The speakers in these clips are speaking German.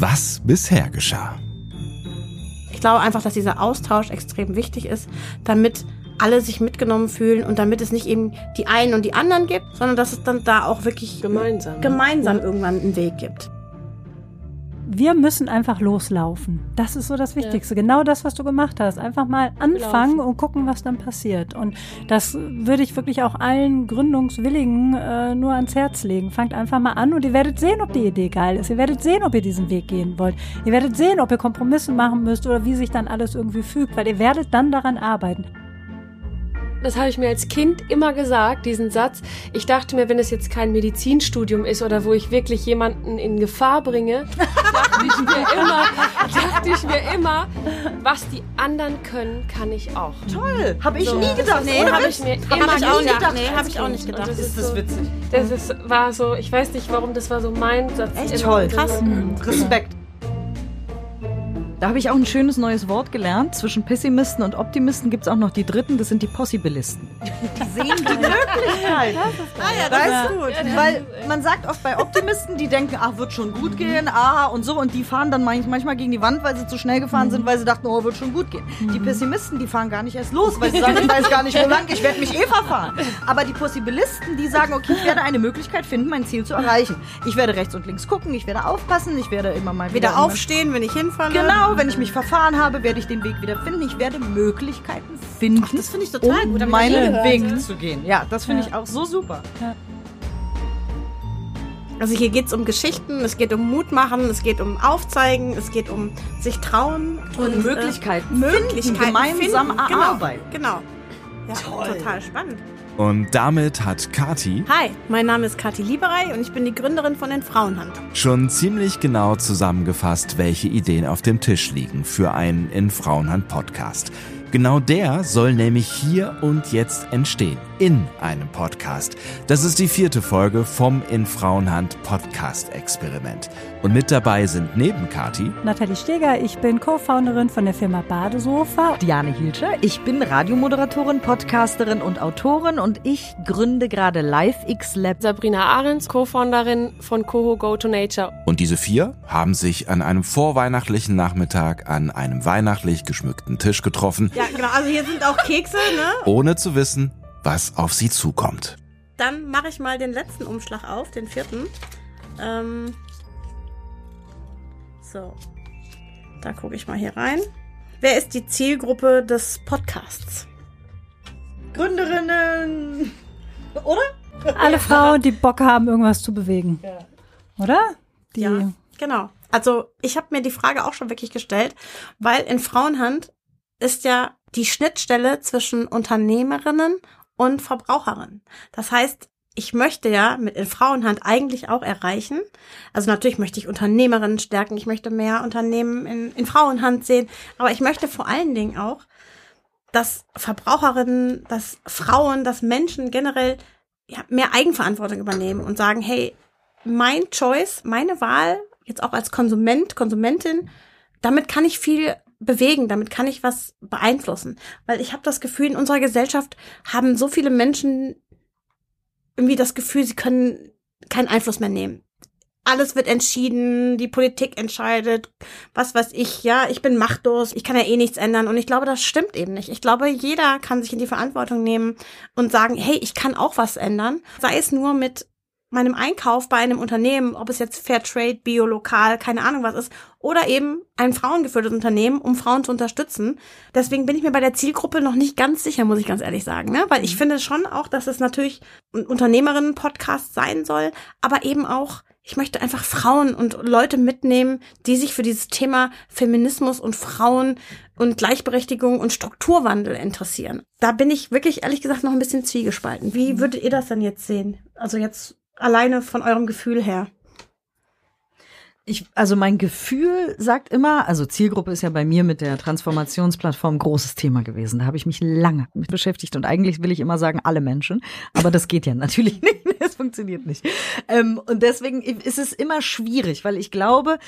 was bisher geschah. Ich glaube einfach, dass dieser Austausch extrem wichtig ist, damit alle sich mitgenommen fühlen und damit es nicht eben die einen und die anderen gibt, sondern dass es dann da auch wirklich Gemeinsam. gemeinsam irgendwann einen Weg gibt. Wir müssen einfach loslaufen. Das ist so das Wichtigste. Genau das, was du gemacht hast. Einfach mal anfangen Laufen. und gucken, was dann passiert. Und das würde ich wirklich auch allen Gründungswilligen äh, nur ans Herz legen. Fangt einfach mal an und ihr werdet sehen, ob die Idee geil ist. Ihr werdet sehen, ob ihr diesen Weg gehen wollt. Ihr werdet sehen, ob ihr Kompromisse machen müsst oder wie sich dann alles irgendwie fügt, weil ihr werdet dann daran arbeiten. Das habe ich mir als Kind immer gesagt, diesen Satz. Ich dachte mir, wenn es jetzt kein Medizinstudium ist oder wo ich wirklich jemanden in Gefahr bringe, dachte ich mir immer, dachte ich mir immer, was die anderen können, kann ich auch. Toll, habe ich So. nie gedacht. Nee, Ohne Hab Witz. ich mir Hab immer ich auch nicht gedacht. gedacht. Nee, als hab ich auch nicht Und gedacht. Das ist, Das ist so, witzig. das ist, war so, ich weiß nicht warum, das war so mein Satz. Echt toll. Krass. Respekt. Da habe ich auch ein schönes neues Wort gelernt. Zwischen Pessimisten und Optimisten gibt es auch noch die dritten, das sind die Possibilisten. Die sehen die Möglichkeit. Ah ja, das ist gut. Weil man sagt oft bei Optimisten, die denken, ach, wird schon gut gehen, ah und so, und die fahren dann manch- manchmal gegen die Wand, weil sie zu schnell gefahren sind, weil sie dachten, oh, wird schon gut gehen. Die Pessimisten, die fahren gar nicht erst los, weil sie sagen, ich weiß gar nicht, wo lang, ich werde mich eh verfahren. Aber die Possibilisten, die sagen, okay, ich werde eine Möglichkeit finden, mein Ziel zu erreichen. Ich werde rechts und links gucken, ich werde aufpassen, ich werde immer mal wieder, Wieder aufstehen, wenn ich hinfalle. Genau, wenn ich mich verfahren habe, werde ich den Weg wieder finden. Ich werde Möglichkeiten finden, Ach, das finde ich total um gut. Meinen. Weg zu gehen. Ja, das finde Ja. ich auch so super. Also hier geht es um Geschichten, es geht um Mut machen, es geht um Aufzeigen, es geht um sich trauen Und Möglichkeiten äh, Möglichkeiten finden, gemeinsam finden. erarbeiten. Genau. genau. Ja, total spannend. Und damit hat Kati Hi, mein Name ist Kathi Lieberei und ich bin die Gründerin von den Frauenhand. schon ziemlich genau zusammengefasst, welche Ideen auf dem Tisch liegen für einen In Frauenhand Podcast. Genau der soll nämlich hier und jetzt entstehen. In einem Podcast. Das ist die vierte Folge vom In Frauenhand Podcast Experiment. Und mit dabei sind neben Kati Nathalie Steger, ich bin Co-Founderin von der Firma Badesofa. Diane Hielscher, ich bin Radiomoderatorin, Podcasterin und Autorin und ich gründe gerade Live X Lab. Sabrina Ahrens, Co-Founderin von Coho Go to Nature. Und diese vier haben sich an einem vorweihnachtlichen Nachmittag an einem weihnachtlich geschmückten Tisch getroffen, Ja, genau. Also hier sind auch Kekse, ne? ohne zu wissen, was auf sie zukommt. Dann mache ich mal den letzten Umschlag auf, den vierten. Ähm, so. Da gucke ich mal hier rein. Wer ist die Zielgruppe des Podcasts? Gründerinnen. Oder? Alle Frauen, die Bock haben, irgendwas zu bewegen. Oder? Die, Ja, genau. Also ich habe mir die Frage auch schon wirklich gestellt, weil in Frauenhand ist ja die Schnittstelle zwischen Unternehmerinnen und Verbraucherinnen. Das heißt, ich möchte ja mit in Frauenhand eigentlich auch erreichen. Also natürlich möchte ich Unternehmerinnen stärken, ich möchte mehr Unternehmen in, in Frauenhand sehen, aber ich möchte vor allen Dingen auch, dass Verbraucherinnen, dass Frauen, dass Menschen generell ja, mehr Eigenverantwortung übernehmen und sagen, hey, mein Choice, meine Wahl, jetzt auch als Konsument, Konsumentin, damit kann ich viel bewegen, damit kann ich was beeinflussen. Weil ich habe das Gefühl, in unserer Gesellschaft haben so viele Menschen irgendwie das Gefühl, sie können keinen Einfluss mehr nehmen. Alles wird entschieden, die Politik entscheidet, was weiß ich, ja, ich bin machtlos, ich kann ja eh nichts ändern. Und ich glaube, das stimmt eben nicht. Ich glaube, jeder kann sich in die Verantwortung nehmen und sagen, hey, ich kann auch was ändern. Sei es nur mit meinem Einkauf bei einem Unternehmen, ob es jetzt Fairtrade, Bio, Lokal, keine Ahnung was ist, oder eben ein frauengeführtes Unternehmen, um Frauen zu unterstützen. Deswegen bin ich mir bei der Zielgruppe noch nicht ganz sicher, muss ich ganz ehrlich sagen, ne? Weil ich finde schon auch, dass es natürlich ein Unternehmerinnen-Podcast sein soll, aber eben auch ich möchte einfach Frauen und Leute mitnehmen, die sich für dieses Thema Feminismus und Frauen und Gleichberechtigung und Strukturwandel interessieren. Da bin ich wirklich ehrlich gesagt noch ein bisschen zwiegespalten. Wie würdet ihr das denn jetzt sehen? Also jetzt alleine von eurem Gefühl her. Ich, also mein Gefühl sagt immer, also Zielgruppe ist ja bei mir mit der Transformationsplattform großes Thema gewesen. Da habe ich mich lange mit beschäftigt und eigentlich will ich immer sagen alle Menschen, aber das geht ja natürlich nicht. Es funktioniert nicht. Ähm, und deswegen ist es immer schwierig, weil ich glaube,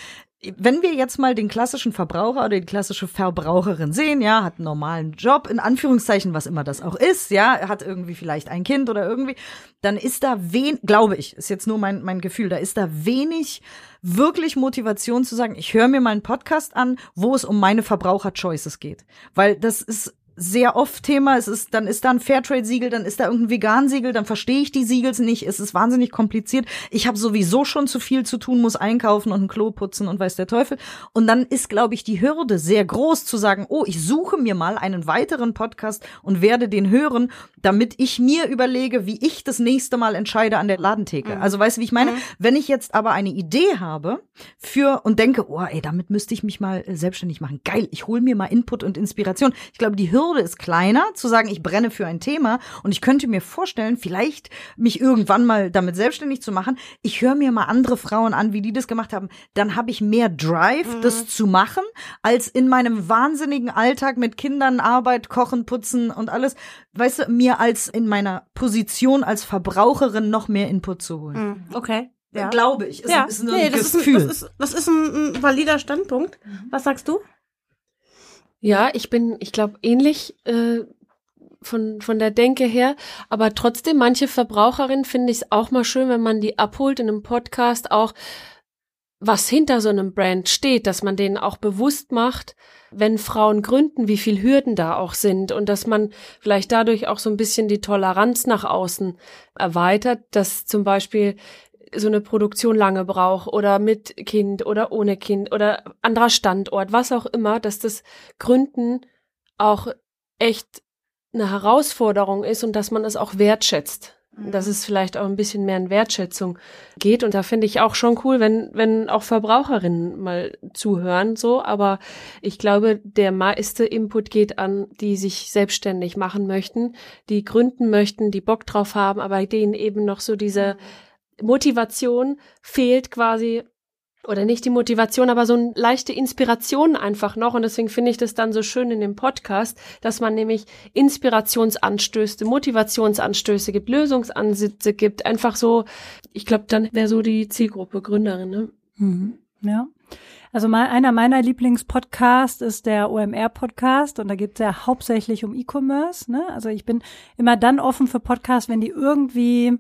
wenn wir jetzt mal den klassischen Verbraucher oder die klassische Verbraucherin sehen, ja, hat einen normalen Job, in Anführungszeichen, was immer das auch ist, ja, hat irgendwie vielleicht ein Kind oder irgendwie, dann ist da wen, glaube ich, ist jetzt nur mein, mein Gefühl, da ist da wenig wirklich Motivation zu sagen, ich höre mir mal einen Podcast an, wo es um meine Verbraucher-Choices geht. Weil das ist sehr oft Thema. Es ist, dann ist da ein Fairtrade-Siegel, dann ist da irgendein Vegan-Siegel, dann verstehe ich die Siegels nicht. Es ist wahnsinnig kompliziert. Ich habe sowieso schon zu viel zu tun, muss einkaufen und ein Klo putzen und weiß der Teufel. Und dann ist, glaube ich, die Hürde sehr groß zu sagen, oh, ich suche mir mal einen weiteren Podcast und werde den hören, damit ich mir überlege, wie ich das nächste Mal entscheide an der Ladentheke. Mhm. Also weißt du, wie ich meine? Mhm. Wenn ich jetzt aber eine Idee habe für und denke, oh, ey, damit müsste ich mich mal selbstständig machen. Geil, ich hole mir mal Input und Inspiration. Ich glaube, die Hürde ist kleiner, zu sagen, ich brenne für ein Thema und ich könnte mir vorstellen, vielleicht mich irgendwann mal damit selbstständig zu machen. Ich höre mir mal andere Frauen an, wie die das gemacht haben. Dann habe ich mehr Drive, das zu machen, als in meinem wahnsinnigen Alltag mit Kindern, Arbeit, Kochen, Putzen und alles, weißt du, mir als in meiner Position als Verbraucherin noch mehr Input zu holen. Mhm. Okay. Ja. Glaube ich. Ist, ja, ist nur nee, ein das ist, ein, Gefühl. das, ist, das ist ein, ein valider Standpunkt. Was sagst du? Ja, ich bin, ich glaube, ähnlich äh, von, von der Denke her. Aber trotzdem, manche Verbraucherinnen finde ich es auch mal schön, wenn man die abholt in einem Podcast auch, was hinter so einem Brand steht, dass man denen auch bewusst macht, wenn Frauen gründen, wie viel Hürden da auch sind und dass man vielleicht dadurch auch so ein bisschen die Toleranz nach außen erweitert, dass zum Beispiel so eine Produktion lange braucht oder mit Kind oder ohne Kind oder anderer Standort, was auch immer, dass das Gründen auch echt eine Herausforderung ist und dass man es auch wertschätzt. Dass es vielleicht auch ein bisschen mehr in Wertschätzung geht. Und da finde ich auch schon cool, wenn, wenn auch Verbraucherinnen mal zuhören, so. Aber ich glaube, der meiste Input geht an, die sich selbstständig machen möchten, die gründen möchten, die Bock drauf haben, aber denen eben noch so diese Motivation fehlt quasi, oder nicht die Motivation, aber so eine leichte Inspiration einfach noch. Und deswegen finde ich das dann so schön in dem Podcast, dass man nämlich Inspirationsanstöße, Motivationsanstöße gibt, Lösungsansätze gibt. Einfach so, ich glaube, dann wäre so die Zielgruppe Gründerin, ne? Mhm. Ja. Also mal, einer meiner Lieblingspodcasts ist der OMR-Podcast und da geht es ja hauptsächlich um E-Commerce. Ne? Also ich bin immer dann offen für Podcasts, wenn die irgendwie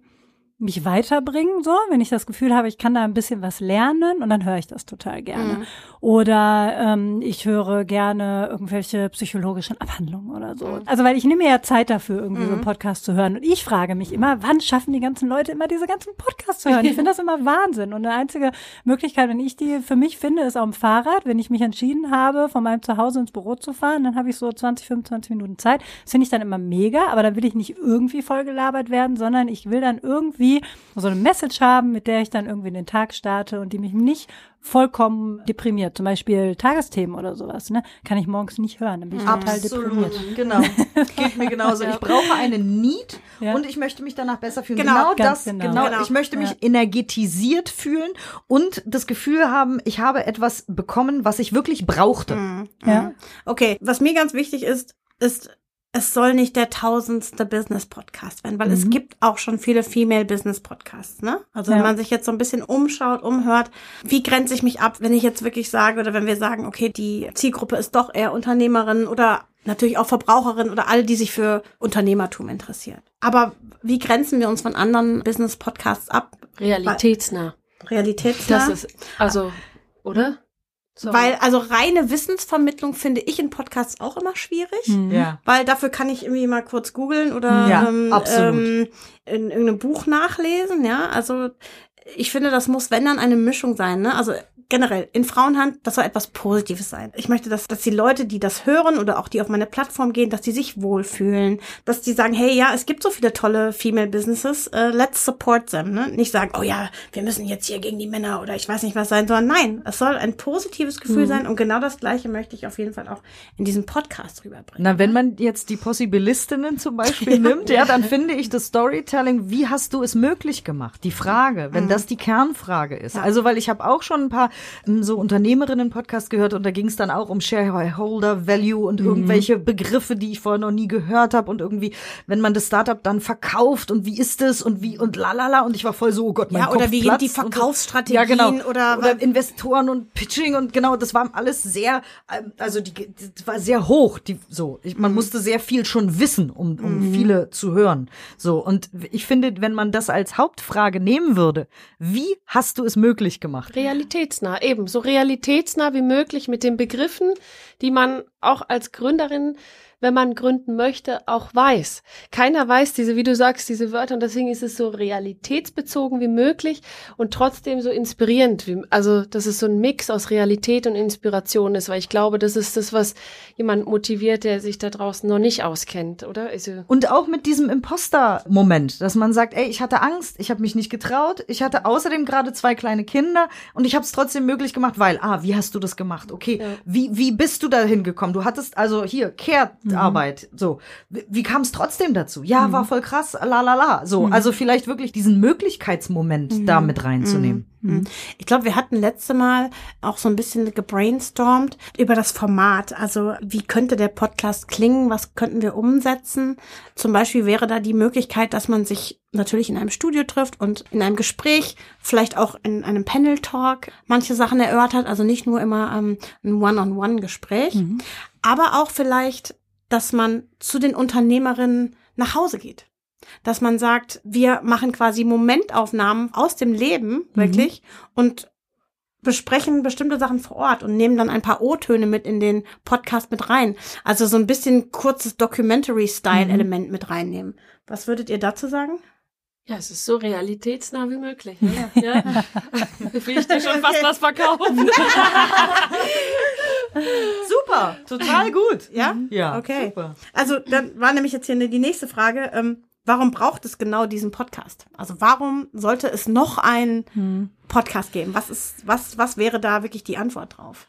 mich weiterbringen, so, wenn ich das Gefühl habe, ich kann da ein bisschen was lernen und dann höre ich das total gerne. Mhm. Oder ähm, ich höre gerne irgendwelche psychologischen Abhandlungen oder so. Mhm. Also weil ich nehme ja Zeit dafür, irgendwie so einen Mhm. Podcast zu hören. Und ich frage mich immer, wann schaffen die ganzen Leute immer diese ganzen Podcasts zu hören? Ich finde das immer Wahnsinn. Und eine einzige Möglichkeit, wenn ich die für mich finde, ist auf dem Fahrrad. Wenn ich mich entschieden habe, von meinem Zuhause ins Büro zu fahren, dann habe ich so 20, 25 Minuten Zeit. Das finde ich dann immer mega, aber da will ich nicht irgendwie vollgelabert werden, sondern ich will dann irgendwie so eine Message haben, mit der ich dann irgendwie in den Tag starte und die mich nicht vollkommen deprimiert. Zum Beispiel Tagesthemen oder sowas, ne? Kann ich morgens nicht hören, dann bin ich total deprimiert. Genau. Geht mir genauso. Ich brauche eine Need Ja. und ich möchte mich danach besser fühlen. Genau, Genau, das, genau. genau. Genau. Ich möchte mich Ja. energetisiert fühlen und das Gefühl haben, ich habe etwas bekommen, was ich wirklich brauchte. Mhm. Ja. Okay, was mir ganz wichtig ist, ist, es soll nicht der tausendste Business-Podcast werden, weil es Mhm. gibt auch schon viele Female-Business-Podcasts, ne? Also wenn Ja. man sich jetzt so ein bisschen umschaut, umhört, wie grenze ich mich ab, wenn ich jetzt wirklich sage oder wenn wir sagen, okay, die Zielgruppe ist doch eher Unternehmerin oder natürlich auch Verbraucherin oder alle, die sich für Unternehmertum interessieren. Aber wie grenzen wir uns von anderen Business-Podcasts ab? Realitätsnah. Realitätsnah? Das ist, also, oder? Sorry. Weil, also reine Wissensvermittlung finde ich in Podcasts auch immer schwierig. Mhm. Ja. Weil dafür kann ich irgendwie mal kurz googeln oder Ja, ähm. Ähm, in irgendeinem Buch nachlesen, ja. Also ich finde, das muss, wenn dann eine Mischung sein, ne? Also generell in Frauenhand, das soll etwas Positives sein. Ich möchte, dass, dass die Leute, die das hören oder auch die auf meine Plattform gehen, dass die sich wohlfühlen, dass die sagen, hey, ja, es gibt so viele tolle Female Businesses, äh, let's support them, ne? Nicht sagen, oh ja, wir müssen jetzt hier gegen die Männer oder ich weiß nicht was sein, sondern nein, es soll ein positives Gefühl sein und genau das Gleiche möchte ich auf jeden Fall auch in diesem Podcast rüberbringen. Na, wenn man jetzt die Possibilistinnen zum Beispiel nimmt, ja, dann finde ich das Storytelling, wie hast du es möglich gemacht? Die Frage, wenn das die Kernfrage ist. Also, weil ich habe auch schon ein paar ähm, so Unternehmerinnen-Podcasts gehört und da ging es dann auch um Shareholder Value und irgendwelche Begriffe, die ich vorher noch nie gehört habe und irgendwie, wenn man das Startup dann verkauft und wie ist es und wie und lalala und ich war voll so, oh Gott, mein Ja, oder Kopf wie sind die platzt und so. Verkaufsstrategien ja, genau. oder- oder Investoren und Pitching und genau, das war alles sehr, ähm, also die, das war sehr hoch, die so. Ich, Mhm. man musste sehr viel schon wissen, um, um viele zu hören. So und ich finde, wenn man das als Hauptfrage nehmen würde, wie hast du es möglich gemacht? Realitätsnah, eben, so realitätsnah wie möglich mit den Begriffen, die man auch als Gründerin, wenn man gründen möchte, auch weiß. Keiner weiß diese, wie du sagst, diese Wörter und deswegen ist es so realitätsbezogen wie möglich und trotzdem so inspirierend. Wie, also, dass es so ein Mix aus Realität und Inspiration ist, weil ich glaube, das ist das, was jemand motiviert, der sich da draußen noch nicht auskennt, oder? Also, Und auch mit diesem Imposter-Moment, dass man sagt, ey, ich hatte Angst, ich habe mich nicht getraut, ich hatte außerdem gerade zwei kleine Kinder und ich habe es trotzdem möglich gemacht, weil, ah, wie hast du das gemacht? Okay, Ja. wie, wie bist du da hingekommen? Du hattest also hier Care-Arbeit, so. Wie, kam es trotzdem dazu? Ja, war voll krass, la la la. So, also vielleicht wirklich diesen Möglichkeitsmoment da mit reinzunehmen. Mhm. Ich glaube, wir hatten letzte Mal auch so ein bisschen gebrainstormt über das Format. Also wie könnte der Podcast klingen? Was könnten wir umsetzen? Zum Beispiel wäre da die Möglichkeit, dass man sich natürlich in einem Studio trifft und in einem Gespräch, vielleicht auch in einem Panel-Talk manche Sachen erörtert. Also nicht nur immer ähm, ein One-on-One-Gespräch, aber auch vielleicht, dass man zu den Unternehmerinnen nach Hause geht dass man sagt, wir machen quasi Momentaufnahmen aus dem Leben, wirklich, und besprechen bestimmte Sachen vor Ort und nehmen dann ein paar O-Töne mit in den Podcast mit rein. Also so ein bisschen kurzes Documentary-Style-Element mit reinnehmen. Was würdet ihr dazu sagen? Ja, es ist so realitätsnah wie möglich. Ne? Ja. Will ich dir schon fast was verkaufen? Super, total gut. Ja? Ja, Okay. super. Also dann war nämlich jetzt hier die nächste Frage. Ähm, warum braucht es genau diesen Podcast? Also warum sollte es noch einen Podcast geben? Was ist, was, was wäre da wirklich die Antwort drauf?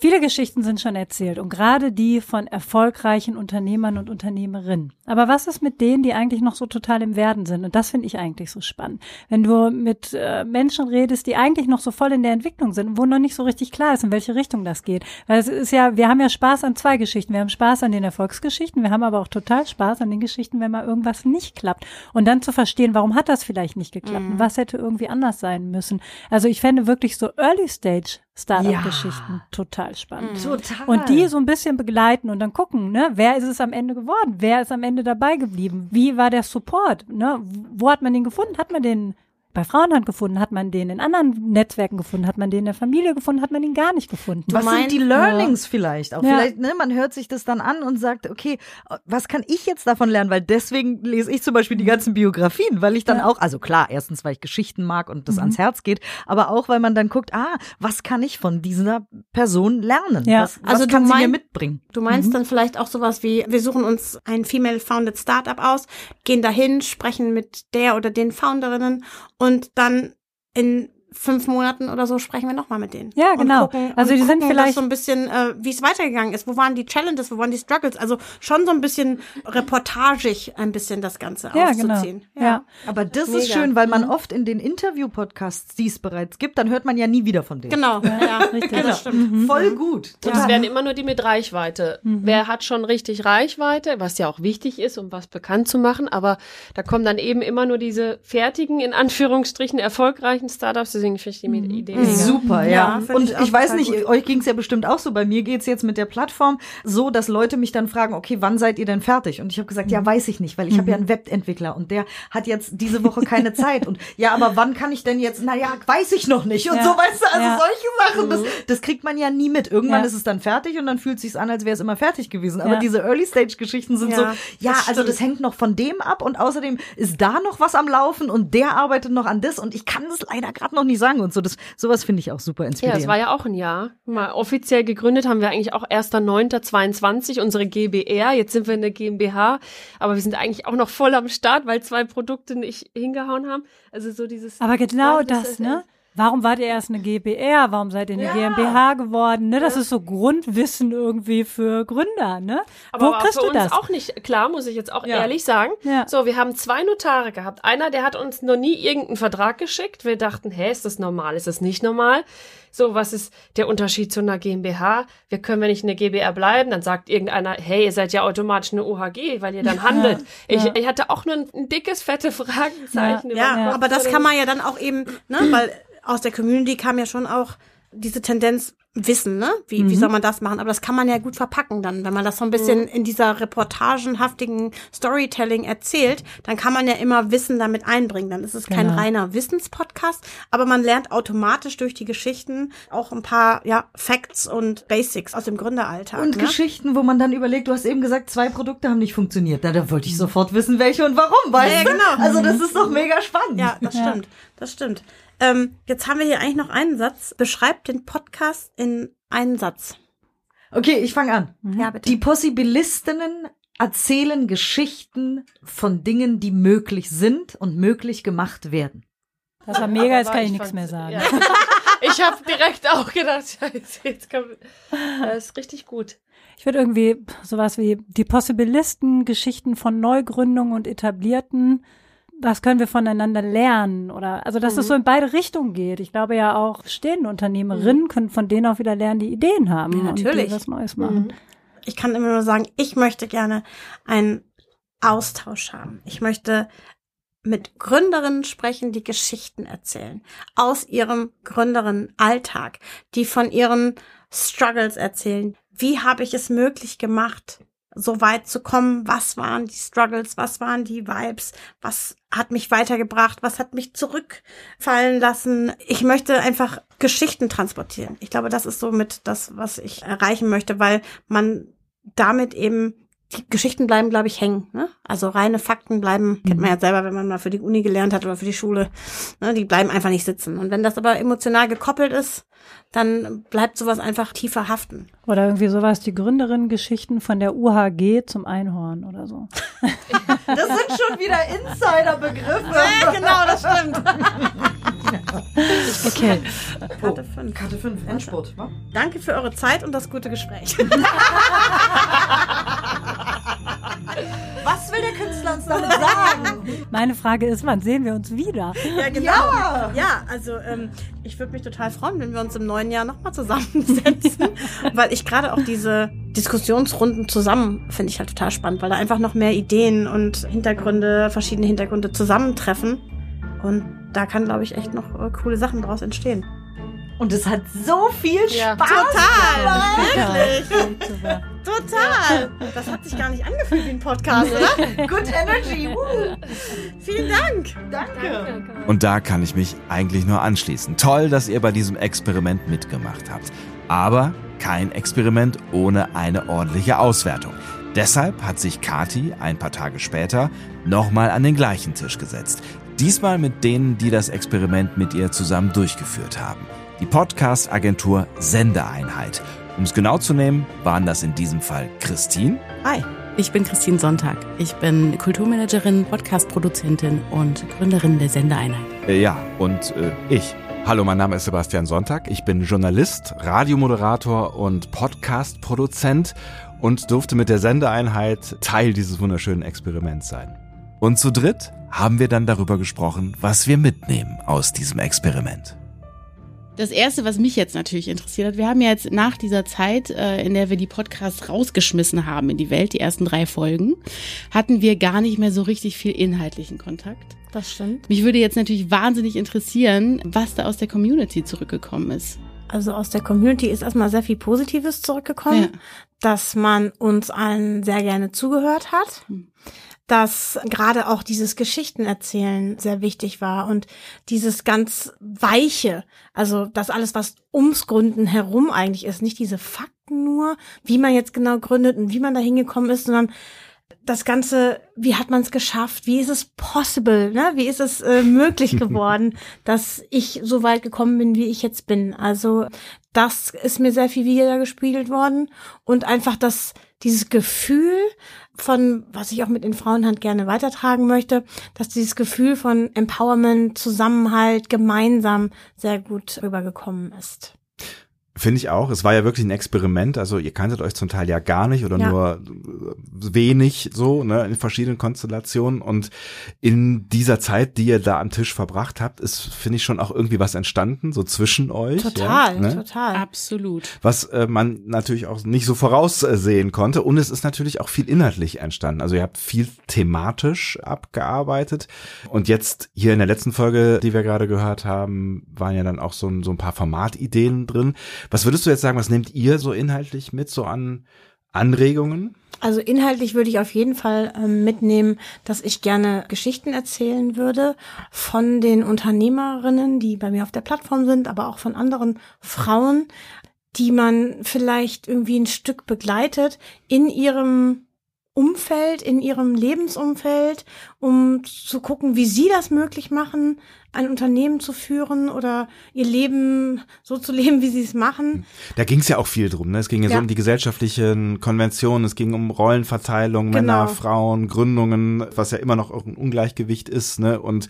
Viele Geschichten sind schon erzählt und gerade die von erfolgreichen Unternehmern und Unternehmerinnen. Aber was ist mit denen, die eigentlich noch so total im Werden sind? Und das finde ich eigentlich so spannend. Wenn du mit äh, Menschen redest, die eigentlich noch so voll in der Entwicklung sind, wo noch nicht so richtig klar ist, in welche Richtung das geht. Weil es ist ja, wir haben ja Spaß an zwei Geschichten. Wir haben Spaß an den Erfolgsgeschichten, wir haben aber auch total Spaß an den Geschichten, wenn mal irgendwas nicht klappt. Und dann zu verstehen, warum hat das vielleicht nicht geklappt und was hätte irgendwie anders sein müssen. Also ich fände wirklich so Early Stage Startup-Geschichten total spannend. Total. Und die so ein bisschen begleiten und dann gucken, ne, wer ist es am Ende geworden? Wer ist am Ende dabei geblieben? Wie war der Support? Ne? Wo hat man den gefunden? Hat man den bei Frauenhand gefunden? Hat man den in anderen Netzwerken gefunden? Hat man den in der Familie gefunden? Hat man ihn gar nicht gefunden? Was meinst- sind die Learnings vielleicht auch? Ja. Vielleicht, ne, man hört sich das dann an und sagt, okay, was kann ich jetzt davon lernen? Weil deswegen lese ich zum Beispiel die ganzen Biografien, weil ich dann auch, also klar, erstens, weil ich Geschichten mag und das ans Herz geht, aber auch, weil man dann guckt, ah, was kann ich von dieser Person lernen? Ja. Was, was Also du kann sie mir mein- mitbringen? Du meinst dann vielleicht auch sowas wie, wir suchen uns ein female-founded Startup aus, gehen dahin, sprechen mit der oder den Founderinnen und dann in fünf Monaten oder so sprechen wir nochmal mit denen. Ja, Und genau. Gucken, Also und die sind gucken, vielleicht- dass so ein bisschen, äh, wie es weitergegangen ist. Wo waren die Challenges, wo waren die Struggles? Also schon so ein bisschen reportagig ein bisschen das Ganze Ja, genau. auszuziehen. Ja. Aber das ist Mega. schön, weil man oft in den Interview-Podcasts, die es bereits gibt, dann hört man ja nie wieder von denen. Genau, ja, richtig. Ja, das stimmt. Voll gut. Und es werden immer nur die mit Reichweite. Wer hat schon richtig Reichweite, was ja auch wichtig ist, um was bekannt zu machen, aber da kommen dann eben immer nur diese fertigen, in Anführungsstrichen, erfolgreichen Startups, deswegen finde ich die Idee mega. Super, ja. Ja, und ich ich, weiß nicht, gut. euch ging es ja bestimmt auch so. Bei mir geht's jetzt mit der Plattform so, dass Leute mich dann fragen, okay, wann seid ihr denn fertig? Und ich habe gesagt, ja, weiß ich nicht, weil ich habe ja einen Webentwickler und der hat jetzt diese Woche keine Zeit. Und ja, aber wann kann ich denn jetzt? Naja, weiß ich noch nicht. Und Ja. so, weißt du, also Ja. solche Sachen, das, das kriegt man ja nie mit. Irgendwann Ja. ist es dann fertig und dann fühlt sich's an, als wäre es immer fertig gewesen. Aber Ja. diese Early-Stage-Geschichten sind Ja, so, ja, das also das hängt noch von dem ab und außerdem ist da noch was am Laufen und der arbeitet noch an das und ich kann das leider gerade noch nicht sagen und so. Das, sowas finde ich auch super Ja, inspirierend. es war ja auch ein Jahr. Mal offiziell gegründet haben wir eigentlich auch 1.9.22, unsere GBR. Jetzt sind wir in der GmbH, aber wir sind eigentlich auch noch voll am Start, weil zwei Produkte nicht hingehauen haben. Also so dieses. Aber genau Ja, das, ist- ne? Warum wart ihr erst eine GBR? Warum seid ihr eine GmbH geworden? Ne, das ist so Grundwissen irgendwie für Gründer, ne? Aber Wo war kriegst für du uns das? auch nicht klar, muss ich jetzt auch Ja. ehrlich sagen. Ja. So, wir haben zwei Notare gehabt. Einer, der hat uns noch nie irgendeinen Vertrag geschickt. Wir dachten, hä, ist das normal? Ist das nicht normal? So, was ist der Unterschied zu einer GmbH? Wir können wir nicht eine GbR bleiben? Dann sagt irgendeiner, hey, ihr seid ja automatisch eine OHG, weil ihr dann handelt. Ich, ich hatte auch nur ein, ein dickes, fette Fragezeichen. Ja, Kopf. aber das kann man ja dann auch eben, ne, weil aus der Community kam ja schon auch diese Tendenz Wissen, ne? Wie, wie soll man das machen? Aber das kann man ja gut verpacken dann, wenn man das so ein bisschen in dieser reportagenhaftigen Storytelling erzählt, dann kann man ja immer Wissen damit einbringen. Dann ist es kein Genau. reiner Wissenspodcast, aber man lernt automatisch durch die Geschichten auch ein paar, ja, Facts und Basics aus dem Gründeralltag. Und ne? Geschichten, wo man dann überlegt, du hast eben gesagt, zwei Produkte haben nicht funktioniert. Da, da wollte ich sofort wissen, welche und warum, weißt Ja, genau. Also das ist doch mega spannend. Ja, das Ja. stimmt. Das stimmt. Ähm, jetzt haben wir hier eigentlich noch einen Satz. Beschreibt den Podcast in einen Satz. Okay, ich fange an. Ja, bitte. Die Possibilistinnen erzählen Geschichten von Dingen, die möglich sind und möglich gemacht werden. Das war mega, jetzt kann ich ich nichts mehr sagen. Ja. Ich habe direkt auch gedacht, scheiße, jetzt kommt, das ist richtig gut. Ich würde irgendwie sowas wie die Possibilisten, Geschichten von Neugründungen und Etablierten, was können wir voneinander lernen? Oder also dass es Mhm. so in beide Richtungen geht. Ich glaube ja auch stehende Unternehmerinnen können von denen auch wieder lernen, die Ideen haben Ja, und natürlich. die was Neues machen. ich kann immer nur sagen, ich möchte gerne einen Austausch haben. Ich möchte mit Gründerinnen sprechen, die Geschichten erzählen aus ihrem Gründerinnen-Alltag, die von ihren Struggles erzählen. Wie habe ich es möglich gemacht, so weit zu kommen? Was waren die Struggles? Was waren die Vibes? Was hat mich weitergebracht? Was hat mich zurückfallen lassen? Ich möchte einfach Geschichten transportieren. Ich glaube, das ist somit das, was ich erreichen möchte, weil man damit eben die Geschichten bleiben, glaube ich, hängen. Ne? Also reine Fakten bleiben, kennt man ja selber, wenn man mal für die Uni gelernt hat oder für die Schule. Ne? Die bleiben einfach nicht sitzen. Und wenn das aber emotional gekoppelt ist, dann bleibt sowas einfach tiefer haften. Oder irgendwie sowas, die Gründerinnen-Geschichten von der UHG zum Einhorn oder so. Das sind schon wieder Insider-Begriffe. Ja, genau, das stimmt. Okay. Karte 5. Karte 5, Endspurt. wa? Danke für eure Zeit und das gute Gespräch. Was will der Künstler uns damit sagen? Meine Frage ist, wann sehen wir uns wieder? Ja, genau. Ja. Ja, also ähm, ich würde mich total freuen, wenn wir uns im neuen Jahr nochmal zusammensetzen, weil ich gerade auch diese Diskussionsrunden zusammen finde ich halt total spannend, weil da einfach noch mehr Ideen und Hintergründe, verschiedene Hintergründe zusammentreffen und da kann, glaube ich, echt noch äh, coole Sachen draus entstehen. Und es hat so viel Ja. Spaß Total, gemacht. wirklich, total. Das hat sich gar nicht angefühlt wie ein Podcast, oder? Good Energy. Woo. Vielen Dank. Danke. Und da kann ich mich eigentlich nur anschließen. Toll, dass ihr bei diesem Experiment mitgemacht habt. Aber kein Experiment ohne eine ordentliche Auswertung. Deshalb hat sich Kati ein paar Tage später nochmal an den gleichen Tisch gesetzt. Diesmal mit denen, die das Experiment mit ihr zusammen durchgeführt haben. Die Podcast-Agentur Sendeeinheit. Um es genau zu nehmen, waren das in diesem Fall Christine, Hi, ich bin Christine Sonntag. Ich bin Kulturmanagerin, Podcast-Produzentin und Gründerin der Sendeeinheit. Äh, ja, und äh, ich. Hallo, mein Name ist Sebastian Sonntag. Ich bin Journalist, Radiomoderator und Podcast-Produzent und durfte mit der Sendeeinheit Teil dieses wunderschönen Experiments sein. Und zu dritt haben wir dann darüber gesprochen, was wir mitnehmen aus diesem Experiment. Das erste, was mich jetzt natürlich interessiert hat, wir haben ja jetzt nach dieser Zeit, äh, in der wir die Podcasts rausgeschmissen haben in die Welt, die ersten drei Folgen, hatten wir gar nicht mehr so richtig viel inhaltlichen Kontakt. Das stimmt. Mich würde jetzt natürlich wahnsinnig interessieren, was da aus der Community zurückgekommen ist. Also aus der Community ist erstmal sehr viel Positives zurückgekommen, Ja. dass man uns allen sehr gerne zugehört hat, dass gerade auch dieses Geschichtenerzählen sehr wichtig war und dieses ganz weiche, also das alles, was ums Gründen herum eigentlich ist, nicht diese Fakten nur, wie man jetzt genau gründet und wie man da hingekommen ist, sondern das Ganze, wie hat man es geschafft? Wie ist es possible? Ne? Wie ist es äh, möglich geworden, dass ich so weit gekommen bin, wie ich jetzt bin? Also das ist mir sehr viel wieder gespiegelt worden und einfach das dieses Gefühl von, was ich auch mit den Frauenhand gerne weitertragen möchte, dass dieses Gefühl von Empowerment, Zusammenhalt, gemeinsam sehr gut rübergekommen ist. Finde ich auch. Es war ja wirklich ein Experiment. Also ihr kanntet euch zum Teil ja gar nicht oder Ja. nur wenig so, ne, in verschiedenen Konstellationen. Und in dieser Zeit, die ihr da am Tisch verbracht habt, ist, finde ich, schon auch irgendwie was entstanden, so zwischen euch. Total, ja, ne? total. Absolut. was äh, man natürlich auch nicht so voraussehen konnte. Und es ist natürlich auch viel inhaltlich entstanden. Also ihr habt viel thematisch abgearbeitet. Und jetzt hier in der letzten Folge, die wir gerade gehört haben, waren ja dann auch so, ein- so ein paar Formatideen drin. Was würdest du jetzt sagen, was nehmt ihr so inhaltlich mit, so an Anregungen? Also inhaltlich würde ich auf jeden Fall ähm, mitnehmen, dass ich gerne Geschichten erzählen würde von den Unternehmerinnen, die bei mir auf der Plattform sind, aber auch von anderen Frauen, die man vielleicht irgendwie ein Stück begleitet in ihrem Umfeld, in ihrem Lebensumfeld, um zu gucken, wie sie das möglich machen, ein Unternehmen zu führen oder ihr Leben so zu leben, wie sie es machen. Da ging es ja auch viel drum. Ne? Es ging ja, so um die gesellschaftlichen Konventionen, es ging um Rollenverteilung, Männer, Genau. Frauen, Gründungen, was ja immer noch ein Ungleichgewicht ist. Ne? Und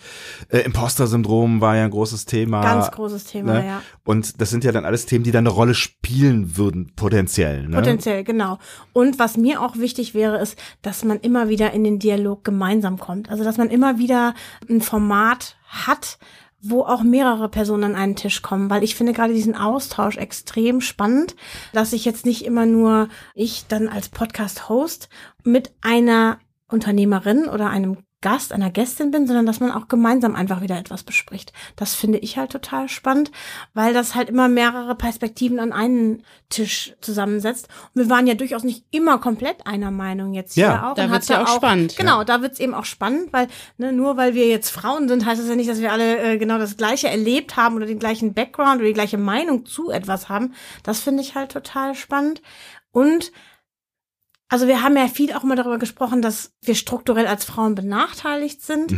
äh, Imposter-Syndrom war ja ein großes Thema. Ganz großes Thema, ne? ja. Und das sind ja dann alles Themen, die dann eine Rolle spielen würden, potenziell. Ne? Potenziell, genau. Und was mir auch wichtig wäre, ist, dass man immer wieder in den Dialog gemeinsam kommt. Also, dass man immer wieder ein Format hat, wo auch mehrere Personen an einen Tisch kommen, weil ich finde gerade diesen Austausch extrem spannend, dass ich jetzt nicht immer nur ich dann als Podcast-Host mit einer Unternehmerin oder einem Gast, einer Gästin bin, sondern dass man auch gemeinsam einfach wieder etwas bespricht. Das finde ich halt total spannend, weil das halt immer mehrere Perspektiven an einen Tisch zusammensetzt. Und wir waren ja durchaus nicht immer komplett einer Meinung jetzt Ja, hier auch. da und wird's ja auch spannend, Genau, da wird's eben auch spannend, weil ne, nur weil wir jetzt Frauen sind, heißt das ja nicht, dass wir alle äh, genau das Gleiche erlebt haben oder den gleichen Background oder die gleiche Meinung zu etwas haben. Das finde ich halt total spannend. Und also wir haben ja viel auch immer darüber gesprochen, dass wir strukturell als Frauen benachteiligt sind,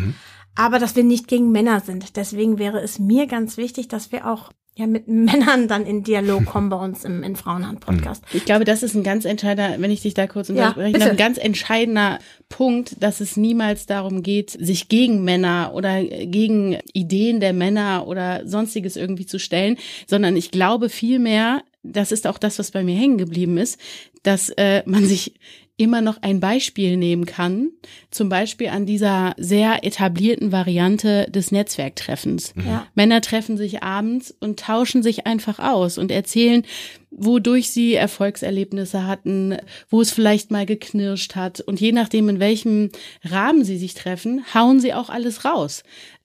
aber dass wir nicht gegen Männer sind. Deswegen wäre es mir ganz wichtig, dass wir auch ja mit Männern dann in Dialog kommen bei uns im in Frauenhand Podcast. Ich glaube, das ist ein ganz entscheidender, wenn ich dich da kurz Ja, unterbreche, bitte. ein ganz entscheidender Punkt, dass es niemals darum geht, sich gegen Männer oder gegen Ideen der Männer oder sonstiges irgendwie zu stellen, sondern ich glaube vielmehr, das ist auch das, was bei mir hängen geblieben ist, dass äh, man sich immer noch ein Beispiel nehmen kann, zum Beispiel an dieser sehr etablierten Variante des Netzwerktreffens. Ja. Männer treffen sich abends und tauschen sich einfach aus und erzählen, wodurch sie Erfolgserlebnisse hatten, wo es vielleicht mal geknirscht hat. Und je nachdem, in welchem Rahmen sie sich treffen, hauen sie auch alles raus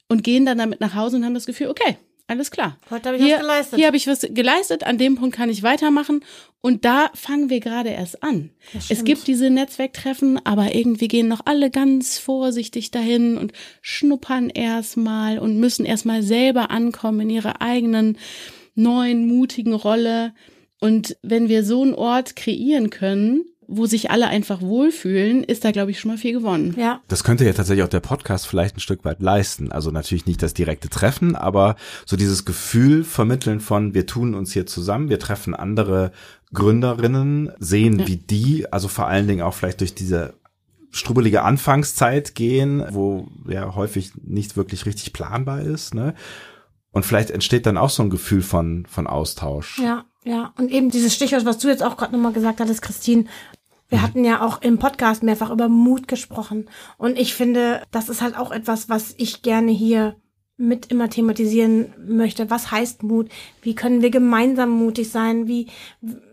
und gehen dann damit nach Hause und haben das Gefühl, okay, alles klar. Heute habe ich Hier, was geleistet. hier habe ich was geleistet, an dem Punkt kann ich weitermachen. Und da fangen wir gerade erst an. Es gibt diese Netzwerktreffen, aber irgendwie gehen noch alle ganz vorsichtig dahin und schnuppern erstmal und müssen erstmal selber ankommen in ihrer eigenen neuen, mutigen Rolle. Und wenn wir so einen Ort kreieren können, wo sich alle einfach wohlfühlen, ist da, glaube ich, schon mal viel gewonnen. ja, Das könnte ja tatsächlich auch der Podcast vielleicht ein Stück weit leisten. Also natürlich nicht das direkte Treffen, aber so dieses Gefühl vermitteln von, wir tun uns hier zusammen, wir treffen andere Gründerinnen, sehen, Ja. wie die, also vor allen Dingen auch vielleicht durch diese strubbelige Anfangszeit gehen, wo ja häufig nicht wirklich richtig planbar ist, ne? Und vielleicht entsteht dann auch so ein Gefühl von, von Austausch. Ja, ja. Und eben dieses Stichwort, was du jetzt auch gerade nochmal gesagt hattest, Christine. Wir hatten ja auch im Podcast mehrfach über Mut gesprochen. Und ich finde, das ist halt auch etwas, was ich gerne hier mit immer thematisieren möchte. Was heißt Mut? Wie können wir gemeinsam mutig sein? Wie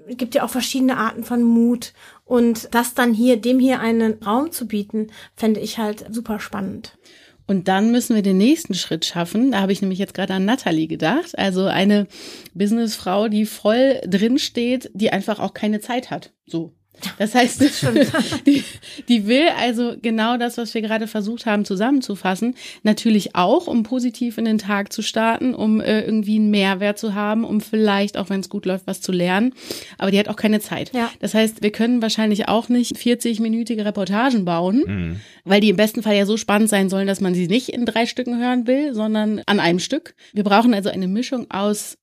gibt ja auch verschiedene Arten von Mut. Und das dann hier, dem hier einen Raum zu bieten, fände ich halt super spannend. Und dann müssen wir den nächsten Schritt schaffen. Da habe ich nämlich jetzt gerade an Natalie gedacht. Also eine Businessfrau, die voll drin steht, die einfach auch keine Zeit hat. So. Das heißt, die, die will also genau das, was wir gerade versucht haben zusammenzufassen, natürlich auch, um positiv in den Tag zu starten, um äh, irgendwie einen Mehrwert zu haben, um vielleicht, auch wenn es gut läuft, was zu lernen. Aber die hat auch keine Zeit. Ja. Das heißt, wir können wahrscheinlich auch nicht 40-minütige Reportagen bauen, weil die im besten Fall ja so spannend sein sollen, dass man sie nicht in drei Stücken hören will, sondern an einem Stück. Wir brauchen also eine Mischung aus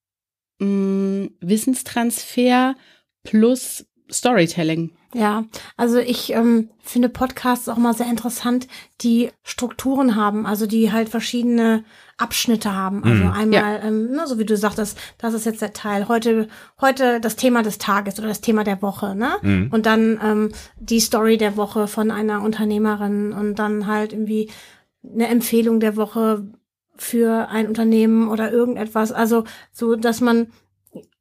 mh, Wissenstransfer plus Storytelling. Ja, also ich ähm, finde Podcasts auch mal sehr interessant, die Strukturen haben, also die halt verschiedene Abschnitte haben. Also Mhm. einmal, ähm, ne, so wie du sagtest, das ist jetzt der Teil. Heute, heute das Thema des Tages oder das Thema der Woche, ne? Mhm. Und dann ähm, die Story der Woche von einer Unternehmerin und dann halt irgendwie eine Empfehlung der Woche für ein Unternehmen oder irgendetwas. Also so, dass man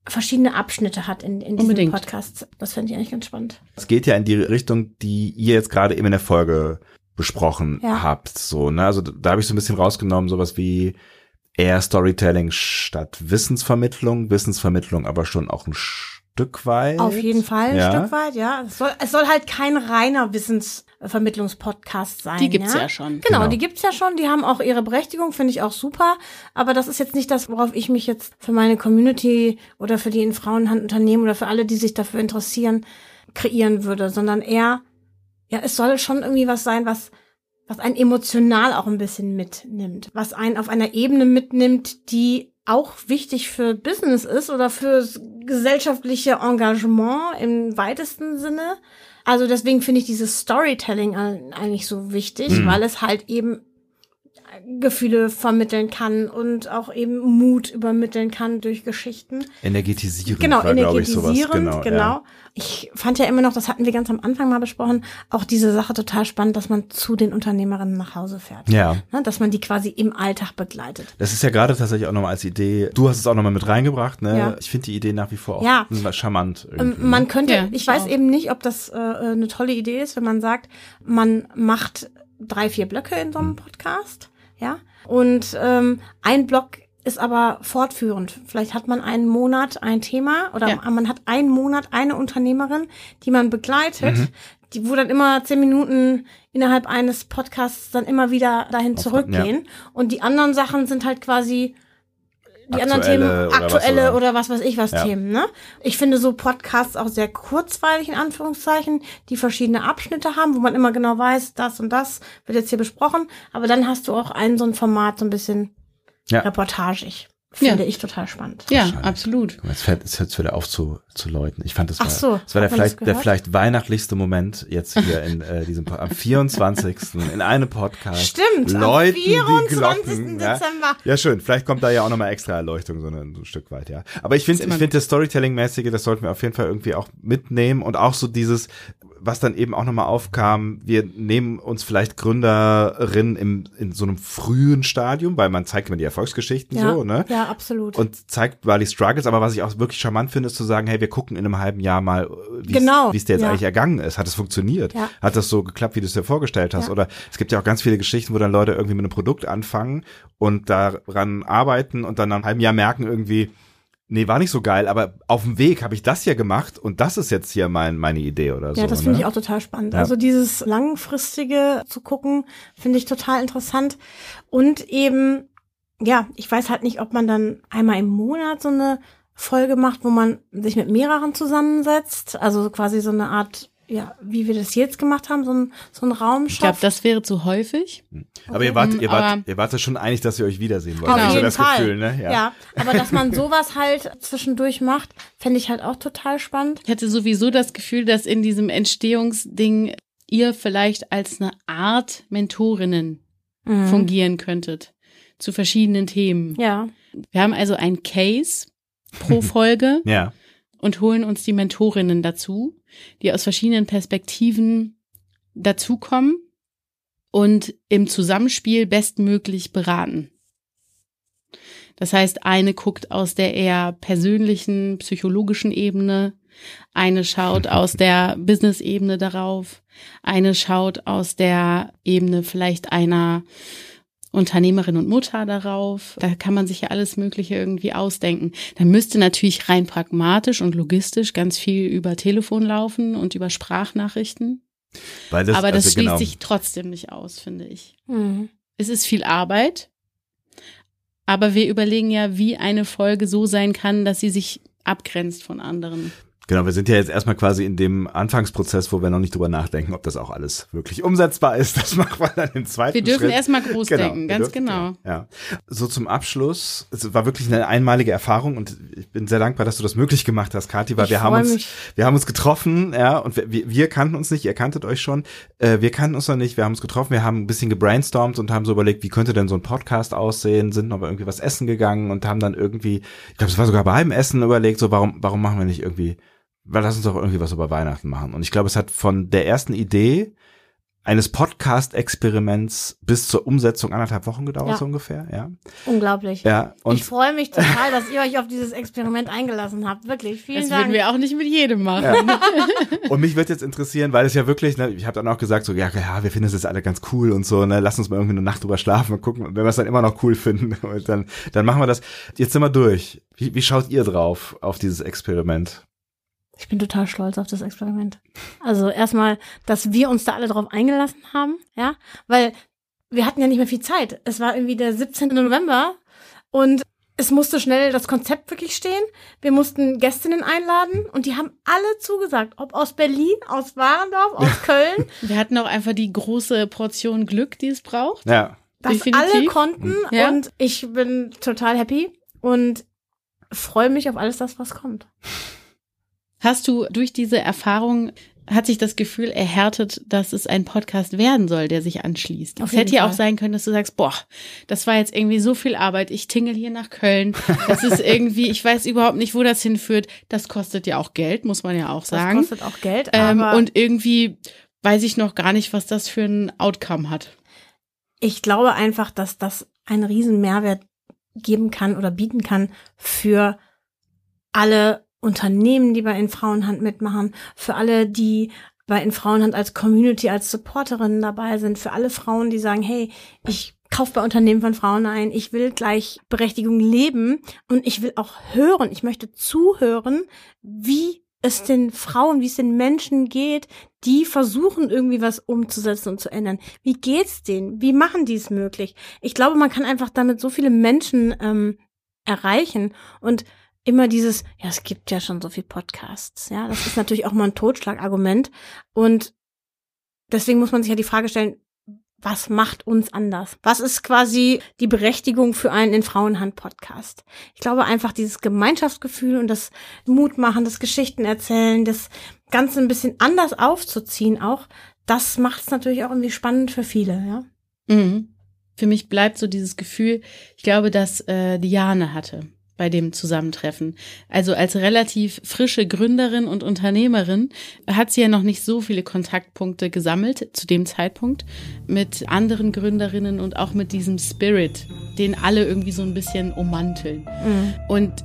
verschiedene Abschnitte hat in, in diesem. Podcast. Das finde ich eigentlich ganz spannend. Es geht ja in die Richtung, die ihr jetzt gerade eben in der Folge besprochen Ja. habt. So, ne? Also da habe ich so ein bisschen rausgenommen, sowas wie eher Storytelling statt Wissensvermittlung, Wissensvermittlung aber schon auch ein Stück weit. Auf jeden Fall, ein Ja. Stück weit, ja. Es soll, es soll halt kein reiner Wissensvermittlungspodcast sein. Die gibt's ja, ja schon. Genau, Genau. die gibt's ja schon. Die haben auch ihre Berechtigung, finde ich auch super. Aber das ist jetzt nicht das, worauf ich mich jetzt für meine Community oder für die in Frauenhand Unternehmen oder für alle, die sich dafür interessieren, kreieren würde, sondern eher, ja, es soll schon irgendwie was sein, was was einen emotional auch ein bisschen mitnimmt, was einen auf einer Ebene mitnimmt, die auch wichtig für Business ist oder fürs gesellschaftliche Engagement im weitesten Sinne. Also deswegen finde ich dieses Storytelling eigentlich so wichtig, Mhm. weil es halt eben Gefühle vermitteln kann und auch eben Mut übermitteln kann durch Geschichten. Energetisierend Genau, war, glaube ich, sowas. energetisierend, Genau. genau. Ja. Ich fand ja immer noch, das hatten wir ganz am Anfang mal besprochen, auch diese Sache total spannend, dass man zu den Unternehmerinnen nach Hause fährt. ja. Ne, dass man die quasi im Alltag begleitet. Das ist ja gerade tatsächlich auch nochmal als Idee. Du hast es auch nochmal mit reingebracht, ne? Ja. Ich finde die Idee nach wie vor auch Ja. charmant. Ähm, irgendwie, man ne? könnte, Ja, ich ich weiß auch. eben nicht, ob das äh, eine tolle Idee ist, wenn man sagt, man macht drei, vier Blöcke in so einem Podcast, ja, und ähm, ein Block ist aber fortführend. Vielleicht hat man einen Monat ein Thema oder Ja. man hat einen Monat eine Unternehmerin, die man begleitet, Mhm. die, wo dann immer zehn Minuten innerhalb eines Podcasts dann immer wieder dahin Auf- zurückgehen. Und die anderen Sachen sind halt quasi die anderen Themen, oder was aktuelle oder- oder was weiß ich was Ja. Themen, ne? Ich finde so Podcasts auch sehr kurzweilig in Anführungszeichen, die verschiedene Abschnitte haben, wo man immer genau weiß, das und das wird jetzt hier besprochen, aber dann hast du auch ein so ein Format so ein bisschen Ja. reportagig. Ja. Finde ich total spannend. Ja, absolut. Jetzt fällt es jetzt wieder auf zu, zu Leuten. Ich fand, das war, Ach so, das war der vielleicht, der vielleicht weihnachtlichste Moment jetzt hier in äh, diesem am 24. in einem Podcast. Stimmt, am Läuten 24. die Glocken, ja. Dezember. Ja, schön. Vielleicht kommt da ja auch nochmal extra Erleuchtung, so ein, so ein Stück weit, ja. Aber ich finde, ich finde das Storytelling-mäßige, das sollten wir auf jeden Fall irgendwie auch mitnehmen und auch so dieses, was dann eben auch nochmal aufkam, wir nehmen uns vielleicht Gründerinnen im, in so einem frühen Stadium, weil man zeigt immer die Erfolgsgeschichten Ja, so, ne? ja, absolut. und zeigt mal die Struggles, aber was ich auch wirklich charmant finde, ist zu sagen, hey, wir gucken in einem halben Jahr mal, wie Genau, es dir jetzt ja. eigentlich ergangen ist. Hat es funktioniert? Ja. Hat das so geklappt, wie du es dir vorgestellt hast? Oder es gibt ja auch ganz viele Geschichten, wo dann Leute irgendwie mit einem Produkt anfangen und daran arbeiten und dann nach einem halben Jahr merken irgendwie, nee, war nicht so geil, aber auf dem Weg habe ich das hier gemacht und das ist jetzt hier mein, meine Idee oder so. Ja, das finde ne? ich auch total spannend. Ja. Also dieses langfristige zu gucken, finde ich total interessant. Und eben, ja, ich weiß halt nicht, ob man dann einmal im Monat so eine Folge macht, wo man sich mit mehreren zusammensetzt. Also quasi so eine Art, ja, wie wir das jetzt gemacht haben, so ein, so ein Raum Ich glaube, schafft. das wäre zu häufig. Aber ihr wart, ihr wart, aber- ihr wart ja schon einig, dass ihr euch wiedersehen wollt. Auf Hab ich so jeden das Fall. Gefühl, ne? ja. aber dass man sowas halt zwischendurch macht, fände ich halt auch total spannend. Ich hatte sowieso das Gefühl, dass in diesem Entstehungsding ihr vielleicht als eine Art Mentorinnen Mhm. fungieren könntet zu verschiedenen Themen. Ja. Wir haben also ein Case pro Folge Ja. Und holen uns die Mentorinnen dazu, die aus verschiedenen Perspektiven dazukommen und im Zusammenspiel bestmöglich beraten. Das heißt, eine guckt aus der eher persönlichen, psychologischen Ebene, eine schaut aus der Business-Ebene darauf, eine schaut aus der Ebene vielleicht einer Unternehmerin und Mutter darauf. Da kann man sich ja alles Mögliche irgendwie ausdenken. Da müsste natürlich rein pragmatisch und logistisch ganz viel über Telefon laufen und über Sprachnachrichten. Weil das, Aber das also schließt genau. sich trotzdem nicht aus, finde ich. Mhm. Es ist viel Arbeit, aber wir überlegen ja, wie eine Folge so sein kann, dass sie sich abgrenzt von anderen. Genau, wir sind ja jetzt erstmal quasi in dem Anfangsprozess, wo wir noch nicht drüber nachdenken, ob das auch alles wirklich umsetzbar ist. Das machen wir dann im zweiten Wir dürfen Schritt. erstmal groß Genau, denken, ganz dürfen- genau. Ja. So zum Abschluss. Es war wirklich eine einmalige Erfahrung und ich bin sehr dankbar, dass du das möglich gemacht hast, Kathi, weil Ich wir haben uns, mich. wir haben uns getroffen, ja, und wir- wir, kannten uns nicht, ihr kanntet euch schon, äh, wir kannten uns noch nicht, wir haben uns getroffen, wir haben ein bisschen gebrainstormt und haben so überlegt, wie könnte denn so ein Podcast aussehen, sind noch mal irgendwie was essen gegangen und haben dann irgendwie, ich glaube, es war sogar beim Essen überlegt, so warum, warum machen wir nicht irgendwie, weil lass uns doch irgendwie was über Weihnachten machen. Und ich glaube, es hat von der ersten Idee eines Podcast-Experiments bis zur Umsetzung anderthalb Wochen gedauert, Ja. so ungefähr, ja. Unglaublich. Ja, und ich freue mich total, dass ihr euch auf dieses Experiment eingelassen habt. Wirklich, vielen Das Dank. würden wir auch nicht mit jedem machen. Und mich wird jetzt interessieren, weil es ja wirklich, ne, ich habe dann auch gesagt, so, ja, ja, wir finden es jetzt alle ganz cool und so, ne, lass uns mal irgendwie eine Nacht drüber schlafen und gucken, wenn wir es dann immer noch cool finden, und dann, dann machen wir das. Jetzt sind wir durch. Wie, wie schaut ihr drauf, auf dieses Experiment? Ich bin total stolz auf das Experiment. Also erstmal, dass wir uns da alle drauf eingelassen haben, ja, weil wir hatten ja nicht mehr viel Zeit. Es war irgendwie der 17. November und es musste schnell das Konzept wirklich stehen. Wir mussten Gästinnen einladen und die haben alle zugesagt, ob aus Berlin, aus Warendorf, aus Köln, Wir hatten auch einfach die große Portion Glück, die es braucht. Ja. dass Definitiv. alle konnten Ja. und ich bin total happy und freue mich auf alles das, was kommt. Hast du durch diese Erfahrung, hat sich das Gefühl erhärtet, dass es ein Podcast werden soll, der sich anschließt? Es hätte ja auch sein können, dass du sagst, boah, das war jetzt irgendwie so viel Arbeit, ich tingel hier nach Köln. Das ist irgendwie, ich weiß überhaupt nicht, wo das hinführt. Das kostet ja auch Geld, muss man ja auch Das sagen. kostet auch Geld, Ähm, aber und irgendwie weiß ich noch gar nicht, was das für ein Outcome hat. ich glaube einfach, dass das einen riesen Mehrwert geben kann oder bieten kann für alle Unternehmen, die bei In Frauenhand mitmachen, für alle, die bei In Frauenhand als Community, als Supporterinnen dabei sind, für alle Frauen, die sagen, hey, ich kaufe bei Unternehmen von Frauen ein, ich will Gleichberechtigung leben und ich will auch hören, ich möchte zuhören, wie es den Frauen, wie es den Menschen geht, die versuchen irgendwie was umzusetzen und zu ändern. Wie geht's denen? Wie machen die es möglich? Ich glaube, man kann einfach damit so viele Menschen ähm, erreichen und immer dieses, ja, es gibt ja schon so viel Podcasts, ja, das ist natürlich auch mal ein Totschlagargument und deswegen muss man sich ja die Frage stellen, was macht uns anders? Was ist quasi die Berechtigung für einen in Frauenhand Podcast? Ich glaube einfach dieses Gemeinschaftsgefühl und das Mut machen, das Geschichten erzählen, das Ganze ein bisschen anders aufzuziehen auch, das macht es natürlich auch irgendwie spannend für viele, ja. Mhm. Für mich bleibt so dieses Gefühl, ich glaube, dass äh, Diane hatte bei dem Zusammentreffen. Also als relativ frische Gründerin und Unternehmerin hat sie ja noch nicht so viele Kontaktpunkte gesammelt zu dem Zeitpunkt mit anderen Gründerinnen und auch mit diesem Spirit, den alle irgendwie so ein bisschen ummanteln. Und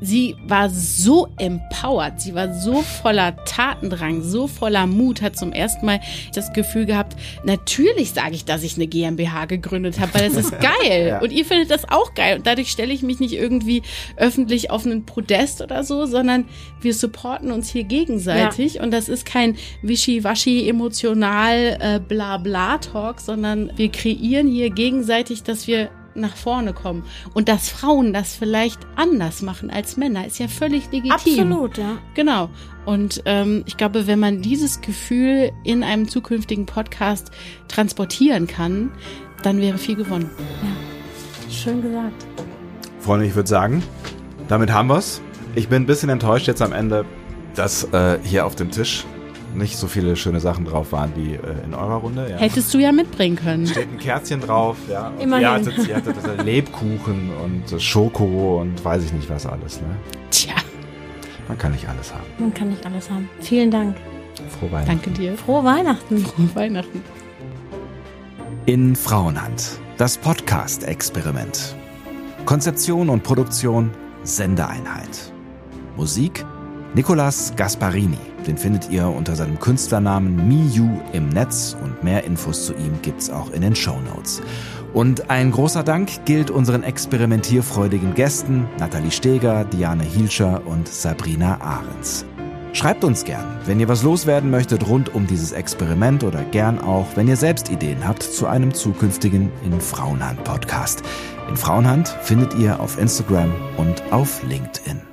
sie war so empowered, sie war so voller Tatendrang, so voller Mut, hat zum ersten Mal das Gefühl gehabt, natürlich sage ich, dass ich eine GmbH gegründet habe, weil das ist geil. Ja. Und ihr findet das auch geil. Und dadurch stelle ich mich nicht irgendwie öffentlich auf einen Podest oder so, sondern wir supporten uns hier gegenseitig. Und das ist kein wischiwaschi emotional äh, bla bla Talk, sondern wir kreieren hier gegenseitig, dass wir nach vorne kommen. Und dass Frauen das vielleicht anders machen als Männer, ist ja völlig legitim. Absolut, ja. Genau. Und ähm, ich glaube, wenn man dieses Gefühl in einem zukünftigen Podcast transportieren kann, dann wäre viel gewonnen. Schön gesagt. Freunde, ich würde sagen, damit haben wir's. Ich bin ein bisschen enttäuscht jetzt am Ende, dass äh, hier auf dem Tisch nicht so viele schöne Sachen drauf waren wie äh, in eurer Runde. Ja. Hättest du ja mitbringen können. steht ein Kerzchen drauf, ja. Und Immerhin. Ihr hattet, ihr hattet das Lebkuchen und Schoko und weiß ich nicht was alles. Ne? Tja, Man kann nicht alles haben. Man kann nicht alles haben. Vielen Dank. Frohe Weihnachten. danke dir. Frohe Weihnachten. Frohe Weihnachten. In Frauenhand. Das Podcast-Experiment. Konzeption und Produktion Sendeeinheit. Musik Nicolas Gasparini. Den findet ihr unter seinem Künstlernamen Miyu im Netz und mehr Infos zu ihm gibt's auch in den Shownotes. Und ein großer Dank gilt unseren experimentierfreudigen Gästen Nathalie Steger, Diane Hielscher und Sabrina Ahrens. Schreibt uns gern, wenn ihr was loswerden möchtet rund um dieses Experiment oder gern auch, wenn ihr selbst Ideen habt zu einem zukünftigen In Frauenhand Podcast. In Frauenhand findet ihr auf Instagram und auf LinkedIn.